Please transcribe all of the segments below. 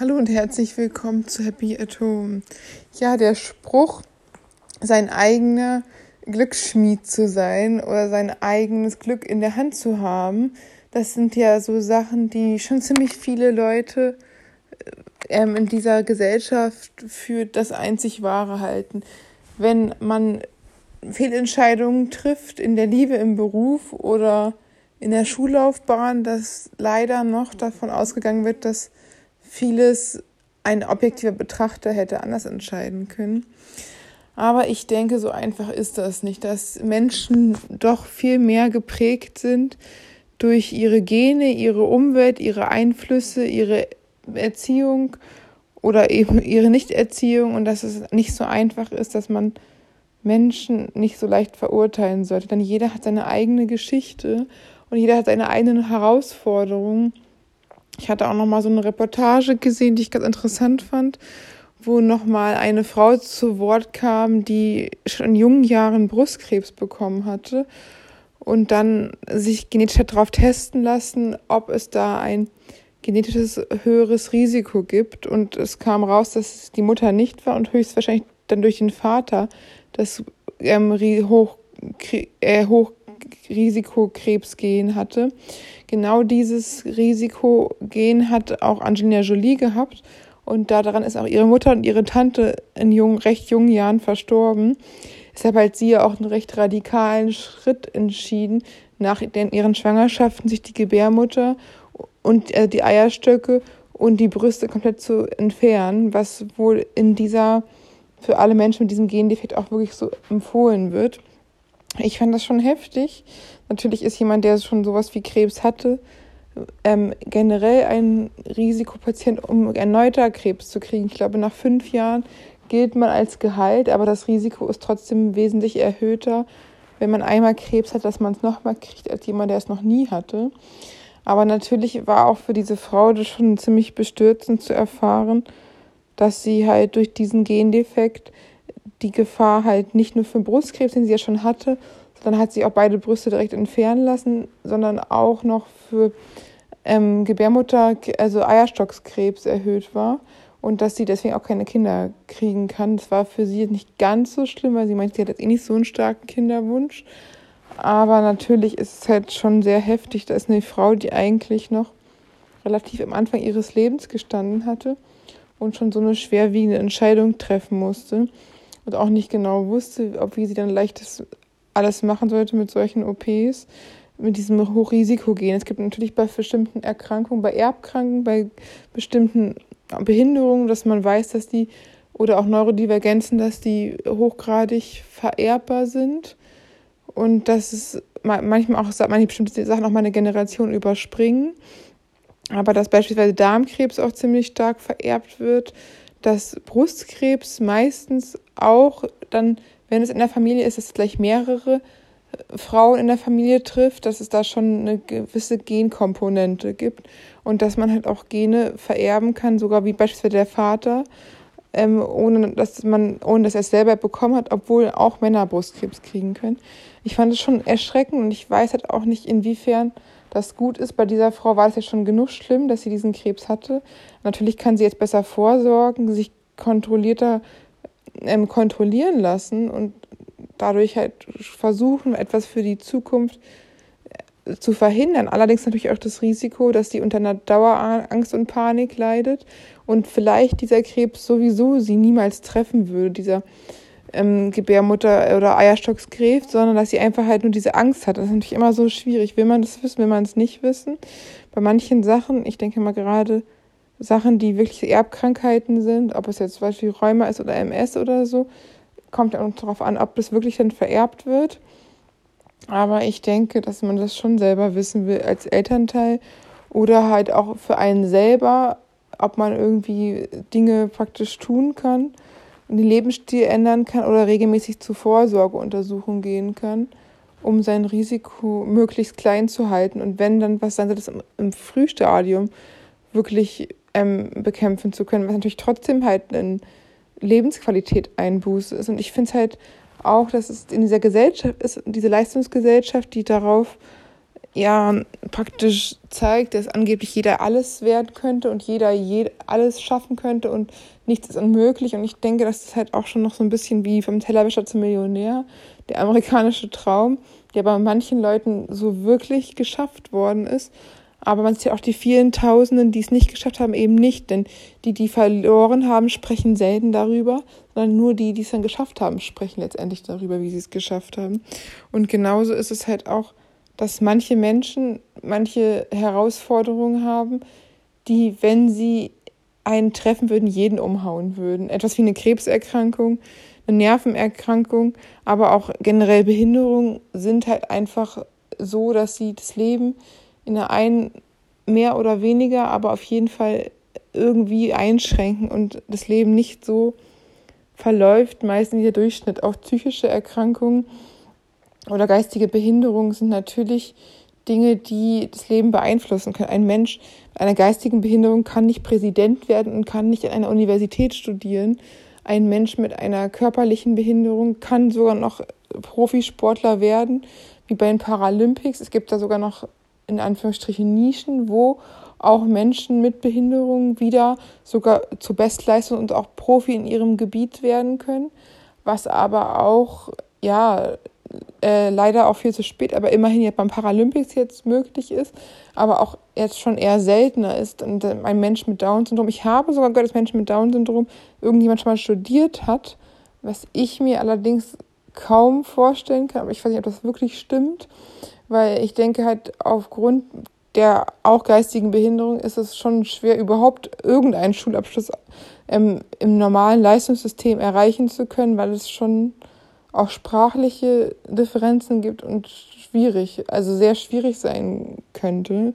Hallo und herzlich willkommen zu Happy at Home. Ja, der Spruch, sein eigener Glücksschmied zu sein oder sein eigenes Glück in der Hand zu haben, das sind ja so Sachen, die schon ziemlich viele Leute äh, ähm, in dieser Gesellschaft für das einzig Wahre halten. Wenn man Fehlentscheidungen trifft in der Liebe, im Beruf oder in der Schullaufbahn, dass leider noch davon ausgegangen wird, dass vieles ein objektiver Betrachter hätte anders entscheiden können. Aber ich denke, so einfach ist das nicht, dass Menschen doch viel mehr geprägt sind durch ihre Gene, ihre Umwelt, ihre Einflüsse, ihre Erziehung oder eben ihre Nichterziehung und dass es nicht so einfach ist, dass man Menschen nicht so leicht verurteilen sollte. Denn jeder hat seine eigene Geschichte und jeder hat seine eigenen Herausforderungen ich hatte auch noch mal so eine Reportage gesehen, die ich ganz interessant fand, wo noch mal eine Frau zu Wort kam, die schon in jungen Jahren Brustkrebs bekommen hatte und dann sich genetisch darauf testen lassen, ob es da ein genetisches höheres Risiko gibt. Und es kam raus, dass die Mutter nicht war und höchstwahrscheinlich dann durch den Vater das ähm, hoch, äh, Hochrisikokrebsgen hatte genau dieses Risikogen hat auch Angelina Jolie gehabt. Und daran ist auch ihre Mutter und ihre Tante in jungen, recht jungen Jahren verstorben. Deshalb hat sie ja auch einen recht radikalen Schritt entschieden, nach ihren Schwangerschaften sich die Gebärmutter und äh, die Eierstöcke und die Brüste komplett zu entfernen, was wohl in dieser, für alle Menschen mit diesem Gendefekt auch wirklich so empfohlen wird. Ich fand das schon heftig. Natürlich ist jemand, der schon sowas wie Krebs hatte, ähm, generell ein Risikopatient, um erneuter Krebs zu kriegen. Ich glaube, nach fünf Jahren gilt man als geheilt, aber das Risiko ist trotzdem wesentlich erhöhter, wenn man einmal Krebs hat, dass man es nochmal kriegt, als jemand, der es noch nie hatte. Aber natürlich war auch für diese Frau das schon ziemlich bestürzend zu erfahren, dass sie halt durch diesen Gendefekt die Gefahr halt nicht nur für Brustkrebs, den sie ja schon hatte, sondern hat sie auch beide Brüste direkt entfernen lassen, sondern auch noch für ähm, Gebärmutter, also Eierstockskrebs erhöht war und dass sie deswegen auch keine Kinder kriegen kann. Das war für sie nicht ganz so schlimm, weil sie meinte, sie hat jetzt eh nicht so einen starken Kinderwunsch. Aber natürlich ist es halt schon sehr heftig. Da ist eine Frau, die eigentlich noch relativ am Anfang ihres Lebens gestanden hatte und schon so eine schwerwiegende Entscheidung treffen musste und auch nicht genau wusste, ob wie sie dann leichtes alles machen sollte mit solchen OPs, mit diesem Hochrisikogen. Es gibt natürlich bei bestimmten Erkrankungen, bei Erbkranken, bei bestimmten Behinderungen, dass man weiß, dass die oder auch Neurodivergenzen, dass die hochgradig vererbbar sind und dass es manchmal auch manche bestimmte Sachen auch mal eine Generation überspringen. Aber dass beispielsweise Darmkrebs auch ziemlich stark vererbt wird, dass Brustkrebs meistens auch dann, wenn es in der Familie ist, dass es gleich mehrere äh, Frauen in der Familie trifft, dass es da schon eine gewisse Genkomponente gibt und dass man halt auch Gene vererben kann, sogar wie beispielsweise der Vater, ähm, ohne dass man, ohne dass er es selber bekommen hat, obwohl auch Männer Brustkrebs kriegen können. Ich fand es schon erschreckend und ich weiß halt auch nicht, inwiefern das gut ist. Bei dieser Frau war es ja schon genug schlimm, dass sie diesen Krebs hatte. Natürlich kann sie jetzt besser vorsorgen, sich kontrollierter ähm, kontrollieren lassen und dadurch halt versuchen, etwas für die Zukunft äh, zu verhindern. Allerdings natürlich auch das Risiko, dass sie unter einer Dauerangst und Panik leidet und vielleicht dieser Krebs sowieso sie niemals treffen würde, dieser ähm, Gebärmutter oder Eierstockskrebs, sondern dass sie einfach halt nur diese Angst hat. Das ist natürlich immer so schwierig. Will man das wissen, will man es nicht wissen? Bei manchen Sachen, ich denke mal gerade Sachen, die wirklich Erbkrankheiten sind, ob es jetzt zum Beispiel Rheuma ist oder MS oder so, kommt ja auch darauf an, ob das wirklich dann vererbt wird. Aber ich denke, dass man das schon selber wissen will als Elternteil oder halt auch für einen selber, ob man irgendwie Dinge praktisch tun kann den Lebensstil ändern kann oder regelmäßig zu Vorsorgeuntersuchungen gehen kann, um sein Risiko möglichst klein zu halten und wenn dann was soll, das im, Frühstadium wirklich ähm, bekämpfen zu können, was natürlich trotzdem halt eine Lebensqualität einbuße ist. Und ich finde es halt auch, dass es in dieser Gesellschaft ist, diese Leistungsgesellschaft, die darauf ja praktisch zeigt, dass angeblich jeder alles werden könnte und jeder je alles schaffen könnte und nichts ist unmöglich. Und ich denke, das ist halt auch schon noch so ein bisschen wie vom Tellerwäscher zum Millionär, der amerikanische Traum, der bei manchen Leuten so wirklich geschafft worden ist. Aber man sieht auch die vielen Tausenden, die es nicht geschafft haben, eben nicht. Denn die, die verloren haben, sprechen selten darüber, sondern nur die, die es dann geschafft haben, sprechen letztendlich darüber, wie sie es geschafft haben. Und genauso ist es halt auch, dass manche Menschen manche Herausforderungen haben, die, wenn sie einen treffen würden, jeden umhauen würden. Etwas wie eine Krebserkrankung, eine Nervenerkrankung, aber auch generell Behinderungen sind halt einfach so, dass sie das Leben in der einen mehr oder weniger, aber auf jeden Fall irgendwie einschränken und das Leben nicht so verläuft, meistens der Durchschnitt. Auch psychische Erkrankungen oder geistige Behinderungen sind natürlich Dinge, die das Leben beeinflussen können. Ein Mensch mit einer geistigen Behinderung kann nicht Präsident werden und kann nicht an einer Universität studieren. Ein Mensch mit einer körperlichen Behinderung kann sogar noch Profisportler werden, wie bei den Paralympics. Es gibt da sogar noch in Anführungsstrichen Nischen, wo auch Menschen mit Behinderung wieder sogar zur Bestleistung und auch Profi in ihrem Gebiet werden können, was aber auch ja äh, leider auch viel zu spät, aber immerhin jetzt beim Paralympics jetzt möglich ist, aber auch jetzt schon eher seltener ist. Und äh, ein Mensch mit Down-Syndrom, ich habe sogar gehört, dass Menschen mit Down-Syndrom irgendjemand schon mal studiert hat, was ich mir allerdings kaum vorstellen kann, aber ich weiß nicht, ob das wirklich stimmt weil ich denke halt aufgrund der auch geistigen Behinderung ist es schon schwer, überhaupt irgendeinen Schulabschluss ähm, im normalen Leistungssystem erreichen zu können, weil es schon auch sprachliche Differenzen gibt und schwierig, also sehr schwierig sein könnte.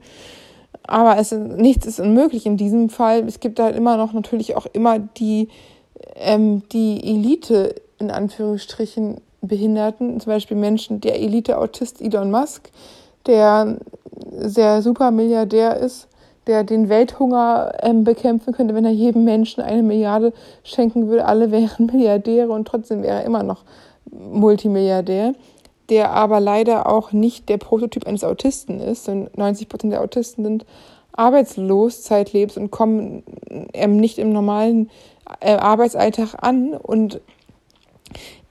Aber es, nichts ist unmöglich in diesem Fall. Es gibt halt immer noch natürlich auch immer die, ähm, die Elite in Anführungsstrichen Behinderten, zum Beispiel Menschen, der Elite-Autist Elon Musk, der sehr super Milliardär ist, der den Welthunger ähm, bekämpfen könnte, wenn er jedem Menschen eine Milliarde schenken würde. Alle wären Milliardäre und trotzdem wäre er immer noch Multimilliardär, der aber leider auch nicht der Prototyp eines Autisten ist. Denn 90 Prozent der Autisten sind arbeitslos zeitlebens und kommen ähm, nicht im normalen äh, Arbeitsalltag an und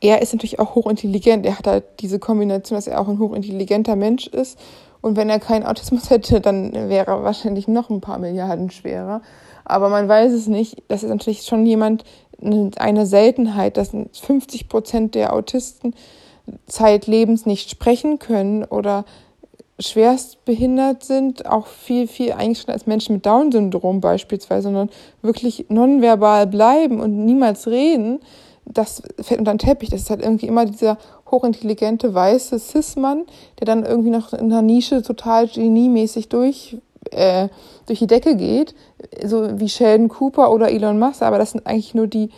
er ist natürlich auch hochintelligent. Er hat halt diese Kombination, dass er auch ein hochintelligenter Mensch ist. Und wenn er keinen Autismus hätte, dann wäre er wahrscheinlich noch ein paar Milliarden schwerer. Aber man weiß es nicht. Das ist natürlich schon jemand, eine Seltenheit, dass 50 Prozent der Autisten zeitlebens nicht sprechen können oder schwerst behindert sind, auch viel, viel eingeschränkt als Menschen mit Down-Syndrom beispielsweise, sondern wirklich nonverbal bleiben und niemals reden das fällt unter den Teppich. Das ist halt irgendwie immer dieser hochintelligente weiße Cis-Mann, der dann irgendwie noch in einer Nische total geniemäßig durch, äh, durch die Decke geht, so wie Sheldon Cooper oder Elon Musk. Aber das sind eigentlich nur die,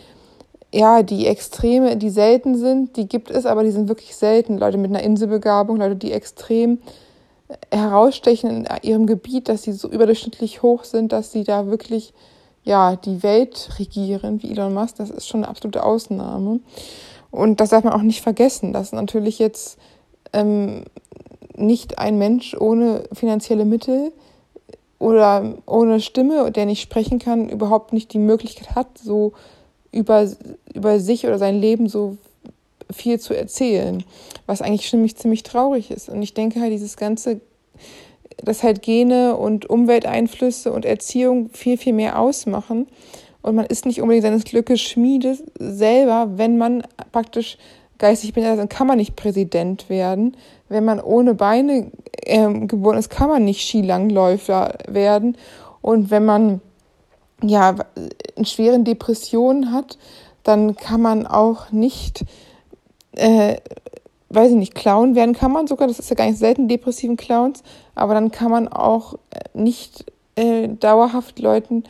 ja, die Extreme, die selten sind. Die gibt es, aber die sind wirklich selten. Leute mit einer Inselbegabung, Leute, die extrem herausstechen in ihrem Gebiet, dass sie so überdurchschnittlich hoch sind, dass sie da wirklich ja, die Welt regieren, wie Elon Musk, das ist schon eine absolute Ausnahme. Und das darf man auch nicht vergessen, dass natürlich jetzt ähm, nicht ein Mensch ohne finanzielle Mittel oder ohne Stimme, der nicht sprechen kann, überhaupt nicht die Möglichkeit hat, so über, über sich oder sein Leben so viel zu erzählen, was eigentlich ziemlich, ziemlich traurig ist. Und ich denke halt, dieses ganze dass halt Gene und Umwelteinflüsse und Erziehung viel, viel mehr ausmachen. Und man ist nicht unbedingt seines Glückes Schmiede selber, wenn man praktisch geistig behindert ist, dann kann man nicht Präsident werden. Wenn man ohne Beine äh, geboren ist, kann man nicht Skilangläufer werden. Und wenn man ja in schweren Depressionen hat, dann kann man auch nicht äh, weiß ich nicht, Clown werden kann man sogar, das ist ja gar nicht selten, depressiven Clowns, aber dann kann man auch äh, nicht äh, dauerhaft Leuten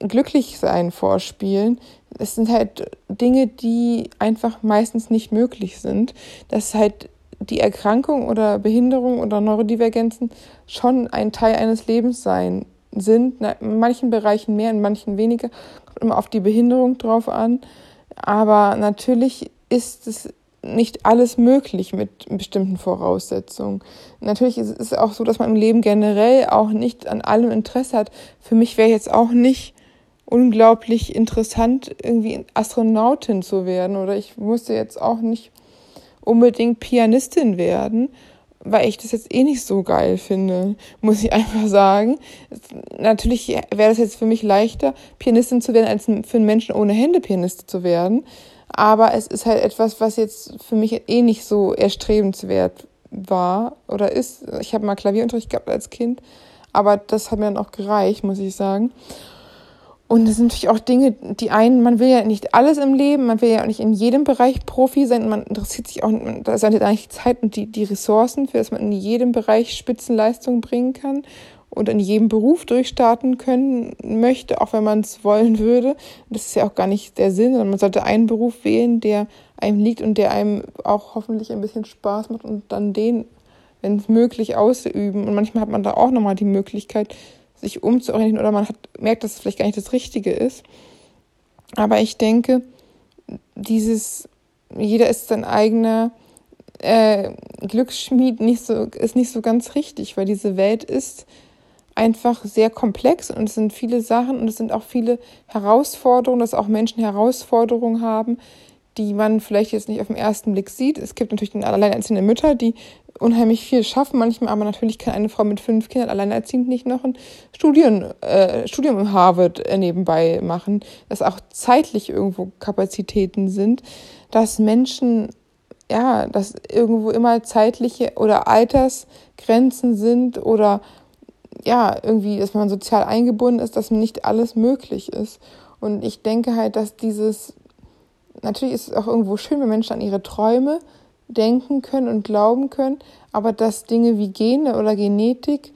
glücklich sein vorspielen. Es sind halt Dinge, die einfach meistens nicht möglich sind. Dass halt die Erkrankung oder Behinderung oder Neurodivergenzen schon ein Teil eines Lebens sein sind. In manchen Bereichen mehr, in manchen weniger. Kommt immer auf die Behinderung drauf an. Aber natürlich ist es nicht alles möglich mit bestimmten Voraussetzungen. Natürlich ist es auch so, dass man im Leben generell auch nicht an allem Interesse hat. Für mich wäre jetzt auch nicht unglaublich interessant, irgendwie Astronautin zu werden oder ich musste jetzt auch nicht unbedingt Pianistin werden, weil ich das jetzt eh nicht so geil finde, muss ich einfach sagen. Natürlich wäre das jetzt für mich leichter, Pianistin zu werden, als für einen Menschen ohne Hände Pianistin zu werden. Aber es ist halt etwas, was jetzt für mich eh nicht so erstrebenswert war oder ist. Ich habe mal Klavierunterricht gehabt als Kind, aber das hat mir dann auch gereicht, muss ich sagen. Und das sind natürlich auch Dinge, die einen, man will ja nicht alles im Leben, man will ja auch nicht in jedem Bereich Profi sein, man interessiert sich auch, da halt eigentlich Zeit und die, die Ressourcen, für dass man in jedem Bereich Spitzenleistung bringen kann und in jedem Beruf durchstarten können möchte, auch wenn man es wollen würde. Das ist ja auch gar nicht der Sinn, sondern man sollte einen Beruf wählen, der einem liegt und der einem auch hoffentlich ein bisschen Spaß macht und dann den, wenn es möglich, ausüben. Und manchmal hat man da auch nochmal die Möglichkeit, sich umzuorientieren oder man hat, merkt, dass es vielleicht gar nicht das Richtige ist. Aber ich denke, dieses, jeder ist sein eigener äh, Glücksschmied nicht so, ist nicht so ganz richtig, weil diese Welt ist einfach sehr komplex und es sind viele Sachen und es sind auch viele Herausforderungen, dass auch Menschen Herausforderungen haben, die man vielleicht jetzt nicht auf den ersten Blick sieht. Es gibt natürlich alleinerziehende Mütter, die unheimlich viel schaffen manchmal, aber natürlich kann eine Frau mit fünf Kindern alleinerziehend nicht noch ein Studien, äh, Studium in Harvard äh, nebenbei machen, dass auch zeitlich irgendwo Kapazitäten sind, dass Menschen, ja, dass irgendwo immer zeitliche oder Altersgrenzen sind oder ja, irgendwie, dass man sozial eingebunden ist, dass nicht alles möglich ist. Und ich denke halt, dass dieses, natürlich ist es auch irgendwo schön, wenn Menschen an ihre Träume denken können und glauben können, aber dass Dinge wie Gene oder Genetik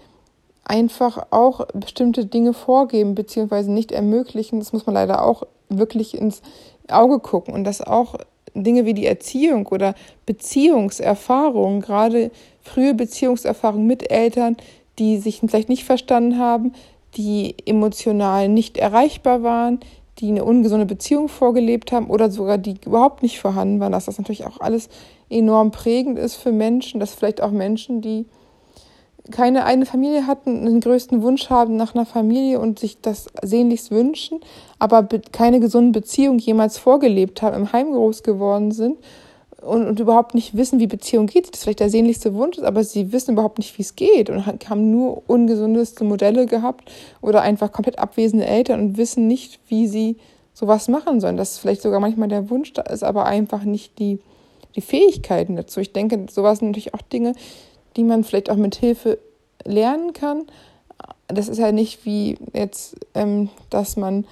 einfach auch bestimmte Dinge vorgeben beziehungsweise nicht ermöglichen, das muss man leider auch wirklich ins Auge gucken. Und dass auch Dinge wie die Erziehung oder Beziehungserfahrung, gerade frühe Beziehungserfahrung mit Eltern, die sich vielleicht nicht verstanden haben, die emotional nicht erreichbar waren, die eine ungesunde Beziehung vorgelebt haben oder sogar die überhaupt nicht vorhanden waren, dass das natürlich auch alles enorm prägend ist für Menschen, dass vielleicht auch Menschen, die keine eigene Familie hatten, den größten Wunsch haben nach einer Familie und sich das sehnlichst wünschen, aber keine gesunde Beziehung jemals vorgelebt haben, im Heim groß geworden sind und, und überhaupt nicht wissen, wie Beziehung geht. Das ist vielleicht der sehnlichste Wunsch, aber sie wissen überhaupt nicht, wie es geht und haben nur ungesundeste Modelle gehabt oder einfach komplett abwesende Eltern und wissen nicht, wie sie sowas machen sollen. Das ist vielleicht sogar manchmal der Wunsch, da ist aber einfach nicht die die Fähigkeiten dazu. Ich denke, sowas sind natürlich auch Dinge, die man vielleicht auch mit Hilfe lernen kann. Das ist ja nicht wie jetzt, ähm, dass man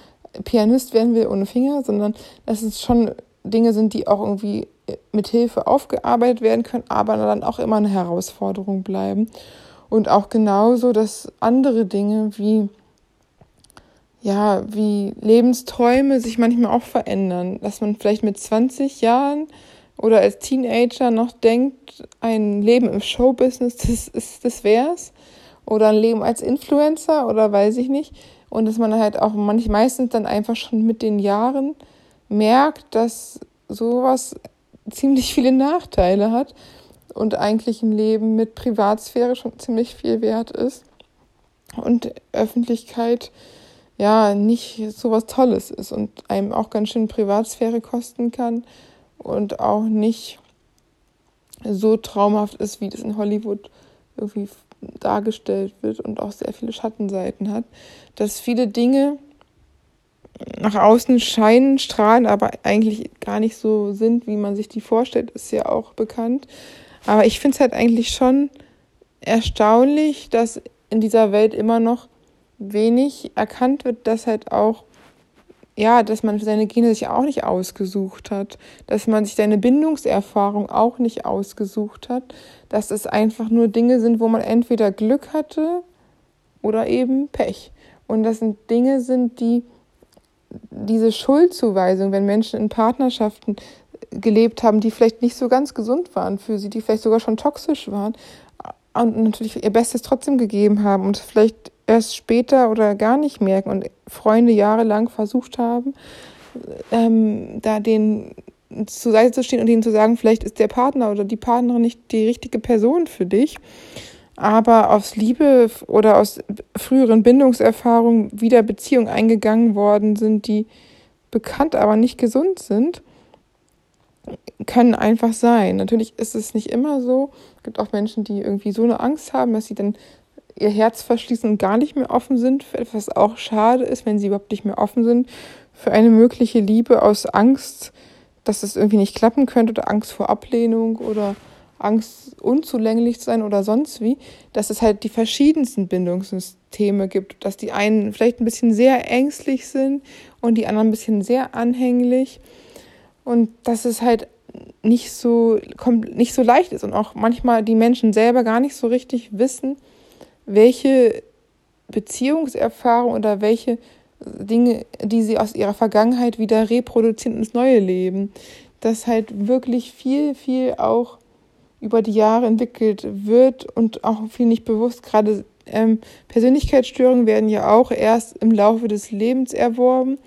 Pianist werden will ohne Finger, sondern dass es schon Dinge sind, die auch irgendwie mit Hilfe aufgearbeitet werden können, aber dann auch immer eine Herausforderung bleiben. Und auch genauso, dass andere Dinge wie ja, wie Lebensträume sich manchmal auch verändern, dass man vielleicht mit 20 Jahren oder als Teenager noch denkt, ein Leben im Showbusiness, das ist, das wär's. Oder ein Leben als Influencer oder weiß ich nicht. Und dass man halt auch manch, meistens dann einfach schon mit den Jahren merkt, dass sowas ziemlich viele Nachteile hat und eigentlich ein Leben mit Privatsphäre schon ziemlich viel wert ist und Öffentlichkeit ja nicht sowas Tolles ist und einem auch ganz schön Privatsphäre kosten kann und auch nicht so traumhaft ist, wie das in Hollywood irgendwie dargestellt wird und auch sehr viele Schattenseiten hat, dass viele Dinge nach außen scheinen, strahlen, aber eigentlich gar nicht so sind, wie man sich die vorstellt, ist ja auch bekannt. Aber ich finde es halt eigentlich schon erstaunlich, dass in dieser Welt immer noch wenig erkannt wird, dass halt auch ja, dass man seine Gene sich auch nicht ausgesucht hat, dass man sich seine Bindungserfahrung auch nicht ausgesucht hat, dass es einfach nur Dinge sind, wo man entweder Glück hatte oder eben Pech. Und das sind Dinge sind, die diese Schuldzuweisung, wenn Menschen in Partnerschaften gelebt haben, die vielleicht nicht so ganz gesund waren für sie, die vielleicht sogar schon toxisch waren und natürlich ihr Bestes trotzdem gegeben haben und vielleicht erst später oder gar nicht merken und Freunde jahrelang versucht haben, ähm, da den zur Seite zu stehen und ihnen zu sagen, vielleicht ist der Partner oder die Partnerin nicht die richtige Person für dich. Aber aus Liebe oder aus früheren Bindungserfahrungen wieder Beziehungen eingegangen worden sind, die bekannt, aber nicht gesund sind, können einfach sein. Natürlich ist es nicht immer so. Es gibt auch Menschen, die irgendwie so eine Angst haben, dass sie dann ihr Herz verschließen und gar nicht mehr offen sind für etwas, was auch schade ist, wenn sie überhaupt nicht mehr offen sind für eine mögliche Liebe aus Angst, dass es irgendwie nicht klappen könnte oder Angst vor Ablehnung oder Angst unzulänglich zu sein oder sonst wie, dass es halt die verschiedensten Bindungssysteme gibt, dass die einen vielleicht ein bisschen sehr ängstlich sind und die anderen ein bisschen sehr anhänglich. Und dass es halt nicht so nicht so leicht ist. Und auch manchmal die Menschen selber gar nicht so richtig wissen, welche Beziehungserfahrung oder welche Dinge, die sie aus ihrer Vergangenheit wieder reproduzieren ins neue Leben. Dass halt wirklich viel, viel auch über die Jahre entwickelt wird und auch viel nicht bewusst. Gerade ähm, Persönlichkeitsstörungen werden ja auch erst im Laufe des Lebens erworben.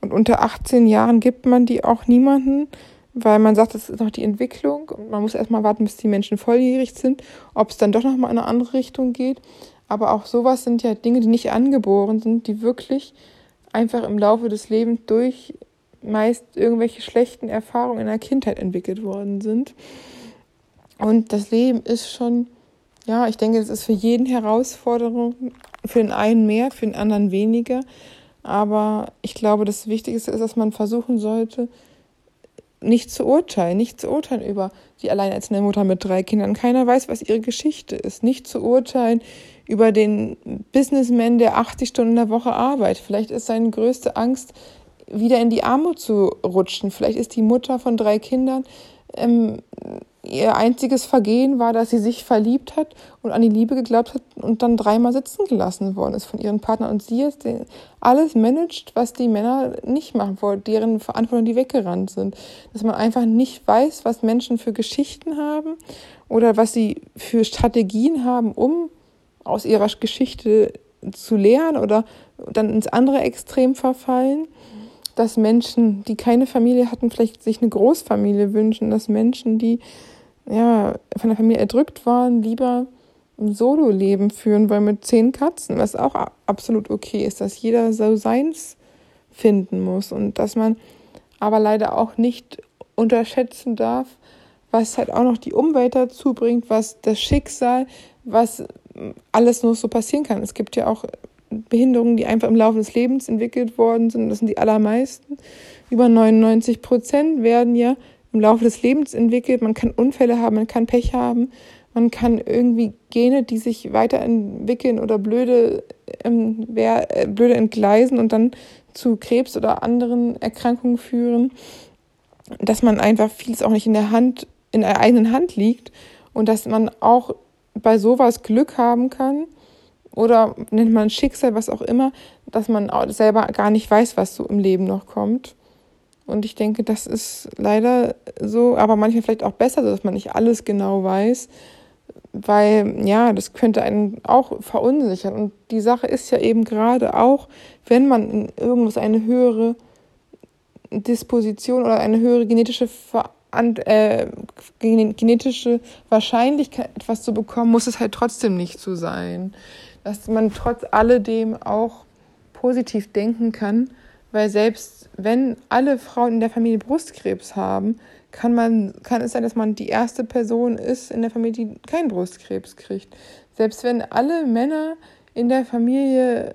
Und unter 18 Jahren gibt man die auch niemanden, weil man sagt, das ist noch die Entwicklung und man muss erstmal warten, bis die Menschen volljährig sind, ob es dann doch nochmal in eine andere Richtung geht. Aber auch sowas sind ja Dinge, die nicht angeboren sind, die wirklich einfach im Laufe des Lebens durch meist irgendwelche schlechten Erfahrungen in der Kindheit entwickelt worden sind. Und das Leben ist schon, ja, ich denke, es ist für jeden Herausforderung, für den einen mehr, für den anderen weniger. Aber ich glaube, das Wichtigste ist, dass man versuchen sollte, nicht zu urteilen, nicht zu urteilen über die alleinerziehende Mutter mit drei Kindern. Keiner weiß, was ihre Geschichte ist. Nicht zu urteilen über den Businessman, der 80 Stunden in der Woche arbeitet. Vielleicht ist seine größte Angst, wieder in die Armut zu rutschen. Vielleicht ist die Mutter von drei Kindern ähm, ihr einziges Vergehen war, dass sie sich verliebt hat und an die Liebe geglaubt hat und dann dreimal sitzen gelassen worden ist von ihren Partnern. Und sie jetzt alles managt, was die Männer nicht machen wollen, deren Verantwortung, die weggerannt sind. Dass man einfach nicht weiß, was Menschen für Geschichten haben oder was sie für Strategien haben, um aus ihrer Geschichte zu lernen oder dann ins andere Extrem verfallen dass Menschen, die keine Familie hatten, vielleicht sich eine Großfamilie wünschen, dass Menschen, die ja, von der Familie erdrückt waren, lieber ein Solo-Leben führen wollen mit zehn Katzen, was auch absolut okay ist, dass jeder so seins finden muss und dass man aber leider auch nicht unterschätzen darf, was halt auch noch die Umwelt dazu bringt, was das Schicksal, was alles nur so passieren kann. Es gibt ja auch Behinderungen, die einfach im Laufe des Lebens entwickelt worden sind. Das sind die allermeisten. Über 99 Prozent werden ja im Laufe des Lebens entwickelt. Man kann Unfälle haben, man kann Pech haben, man kann irgendwie Gene, die sich weiterentwickeln oder blöde, ähm, äh, blöde entgleisen und dann zu Krebs oder anderen Erkrankungen führen. Dass man einfach vieles auch nicht in der Hand, in der eigenen Hand liegt und dass man auch bei sowas Glück haben kann oder nennt man Schicksal, was auch immer, dass man selber gar nicht weiß, was so im Leben noch kommt. Und ich denke, das ist leider so, aber manchmal vielleicht auch besser, dass man nicht alles genau weiß, weil ja, das könnte einen auch verunsichern. Und die Sache ist ja eben gerade auch, wenn man in irgendwas eine höhere Disposition oder eine höhere genetische Ver äh, genetische Wahrscheinlichkeit, etwas zu bekommen, muss es halt trotzdem nicht so sein. Dass man trotz alledem auch positiv denken kann weil selbst wenn alle Frauen in der Familie Brustkrebs haben, kann, man, kann es sein, dass man die erste Person ist in der Familie, die keinen Brustkrebs kriegt. Selbst wenn alle Männer in der Familie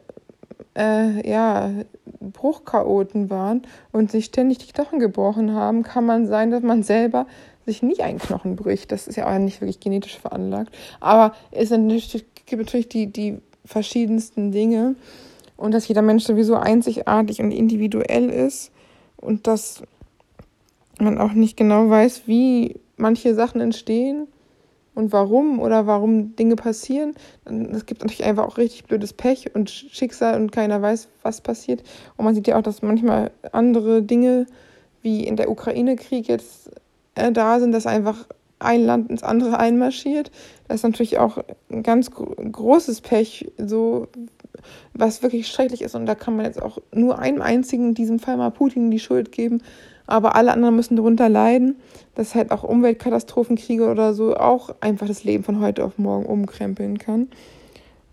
äh, ja, Bruchchaoten waren und sich ständig die Knochen gebrochen haben, kann man sein, dass man selber sich nie einen Knochen bricht. Das ist ja auch nicht wirklich genetisch veranlagt. Aber es gibt natürlich die, die verschiedensten Dinge und dass jeder Mensch sowieso einzigartig und individuell ist und dass man auch nicht genau weiß, wie manche Sachen entstehen und warum oder warum Dinge passieren. Es gibt natürlich einfach auch richtig blödes Pech und Schicksal und keiner weiß, was passiert. Und man sieht ja auch, dass manchmal andere Dinge wie in der Ukraine-Krieg jetzt äh, da sind, dass einfach ein Land ins andere einmarschiert. Das ist natürlich auch ein ganz großes Pech, so was wirklich schrecklich ist. Und da kann man jetzt auch nur einem einzigen, in diesem Fall mal Putin, die Schuld geben. Aber alle anderen müssen darunter leiden, dass halt auch Umweltkatastrophenkriege oder so auch einfach das Leben von heute auf morgen umkrempeln kann.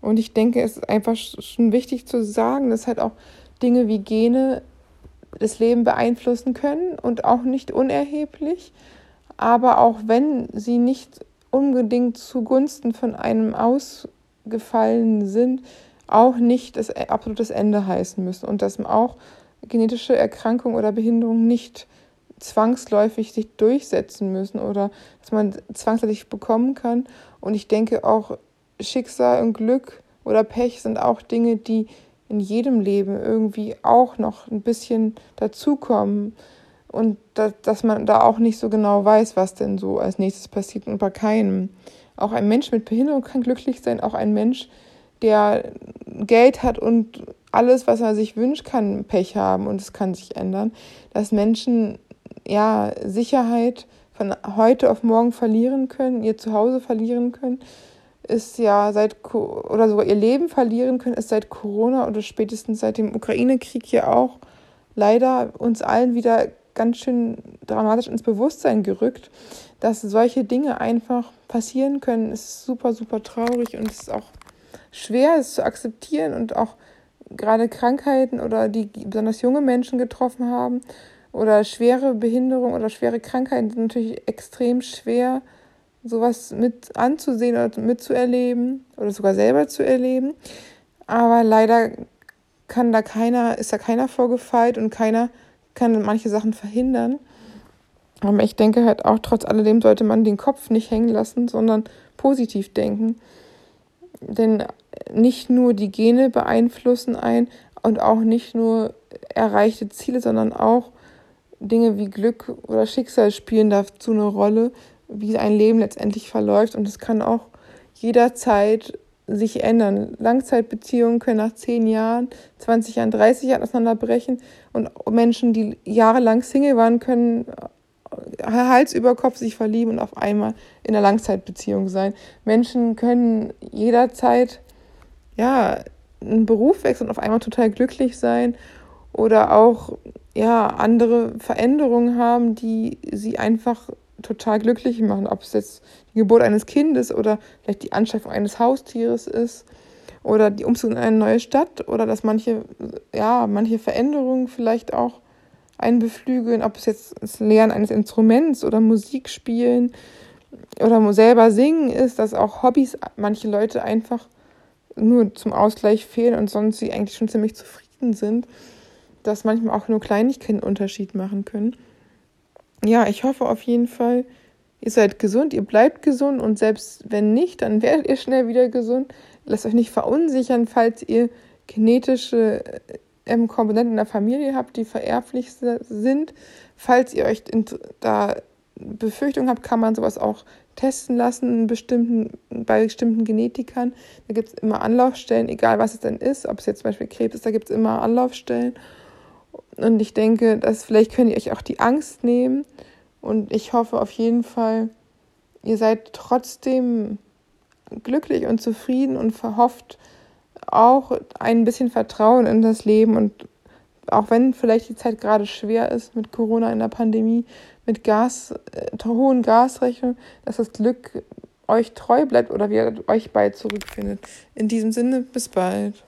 Und ich denke, es ist einfach schon wichtig zu sagen, dass halt auch Dinge wie Gene das Leben beeinflussen können und auch nicht unerheblich. Aber auch wenn sie nicht unbedingt zugunsten von einem ausgefallen sind, auch nicht das absolutes Ende heißen müssen und dass auch genetische Erkrankungen oder Behinderungen nicht zwangsläufig sich durchsetzen müssen oder dass man zwangsläufig bekommen kann. Und ich denke auch Schicksal und Glück oder Pech sind auch Dinge, die in jedem Leben irgendwie auch noch ein bisschen dazukommen und da, dass man da auch nicht so genau weiß, was denn so als nächstes passiert und bei keinem. Auch ein Mensch mit Behinderung kann glücklich sein, auch ein Mensch, der Geld hat und alles, was er sich wünscht, kann Pech haben und es kann sich ändern. Dass Menschen ja Sicherheit von heute auf morgen verlieren können, ihr Zuhause verlieren können, ist ja seit oder sogar ihr Leben verlieren können, ist seit Corona oder spätestens seit dem Ukraine-Krieg ja auch leider uns allen wieder ganz schön dramatisch ins Bewusstsein gerückt, dass solche Dinge einfach passieren können. Es ist super, super traurig und es ist auch schwer, es zu akzeptieren und auch gerade Krankheiten oder die besonders junge Menschen getroffen haben oder schwere Behinderung oder schwere Krankheiten sind natürlich extrem schwer sowas mit anzusehen oder mitzuerleben oder sogar selber zu erleben. Aber leider kann da keiner, ist da keiner vorgefeilt und keiner kann manche Sachen verhindern. Aber ich denke halt auch, trotz alledem sollte man den Kopf nicht hängen lassen, sondern positiv denken. Denn nicht nur die Gene beeinflussen ein und auch nicht nur erreichte Ziele, sondern auch Dinge wie Glück oder Schicksal spielen dazu eine Rolle, wie ein Leben letztendlich verläuft. Und es kann auch jederzeit sich ändern. Langzeitbeziehungen können nach 10 Jahren, 20 Jahren, 30 Jahren auseinanderbrechen. Und Menschen, die jahrelang Single waren, können Hals über Kopf sich verlieben und auf einmal in einer Langzeitbeziehung sein. Menschen können jederzeit ja einen Beruf wechseln und auf einmal total glücklich sein oder auch ja andere Veränderungen haben, die sie einfach total glücklich machen, ob es jetzt die Geburt eines Kindes oder vielleicht die Anschaffung eines Haustieres ist oder die Umzug in eine neue Stadt oder dass manche, ja, manche Veränderungen vielleicht auch einen beflügeln, ob es jetzt das Lernen eines Instruments oder Musik spielen oder selber singen ist, dass auch Hobbys manche Leute einfach nur zum Ausgleich fehlen und sonst sie eigentlich schon ziemlich zufrieden sind, dass manchmal auch nur Kleinigkeiten Unterschied machen können ja, ich hoffe auf jeden Fall, ihr seid gesund, ihr bleibt gesund und selbst wenn nicht, dann werdet ihr schnell wieder gesund. Lasst euch nicht verunsichern, falls ihr genetische ähm, Komponenten in der Familie habt, die vererblich sind. Falls ihr euch da Befürchtungen habt, kann man sowas auch testen lassen bestimmten, bei bestimmten Genetikern. Da gibt es immer Anlaufstellen, egal was es denn ist, ob es jetzt zum Beispiel Krebs ist, da gibt es immer Anlaufstellen. Und ich denke, dass vielleicht könnt ihr euch auch die Angst nehmen. Und ich hoffe auf jeden Fall, ihr seid trotzdem glücklich und zufrieden und verhofft auch ein bisschen Vertrauen in das Leben. Und auch wenn vielleicht die Zeit gerade schwer ist mit Corona in der Pandemie, mit Gas, äh, hohen Gasrechnungen, dass das Glück euch treu bleibt oder wir euch bald zurückfindet. In diesem Sinne, bis bald.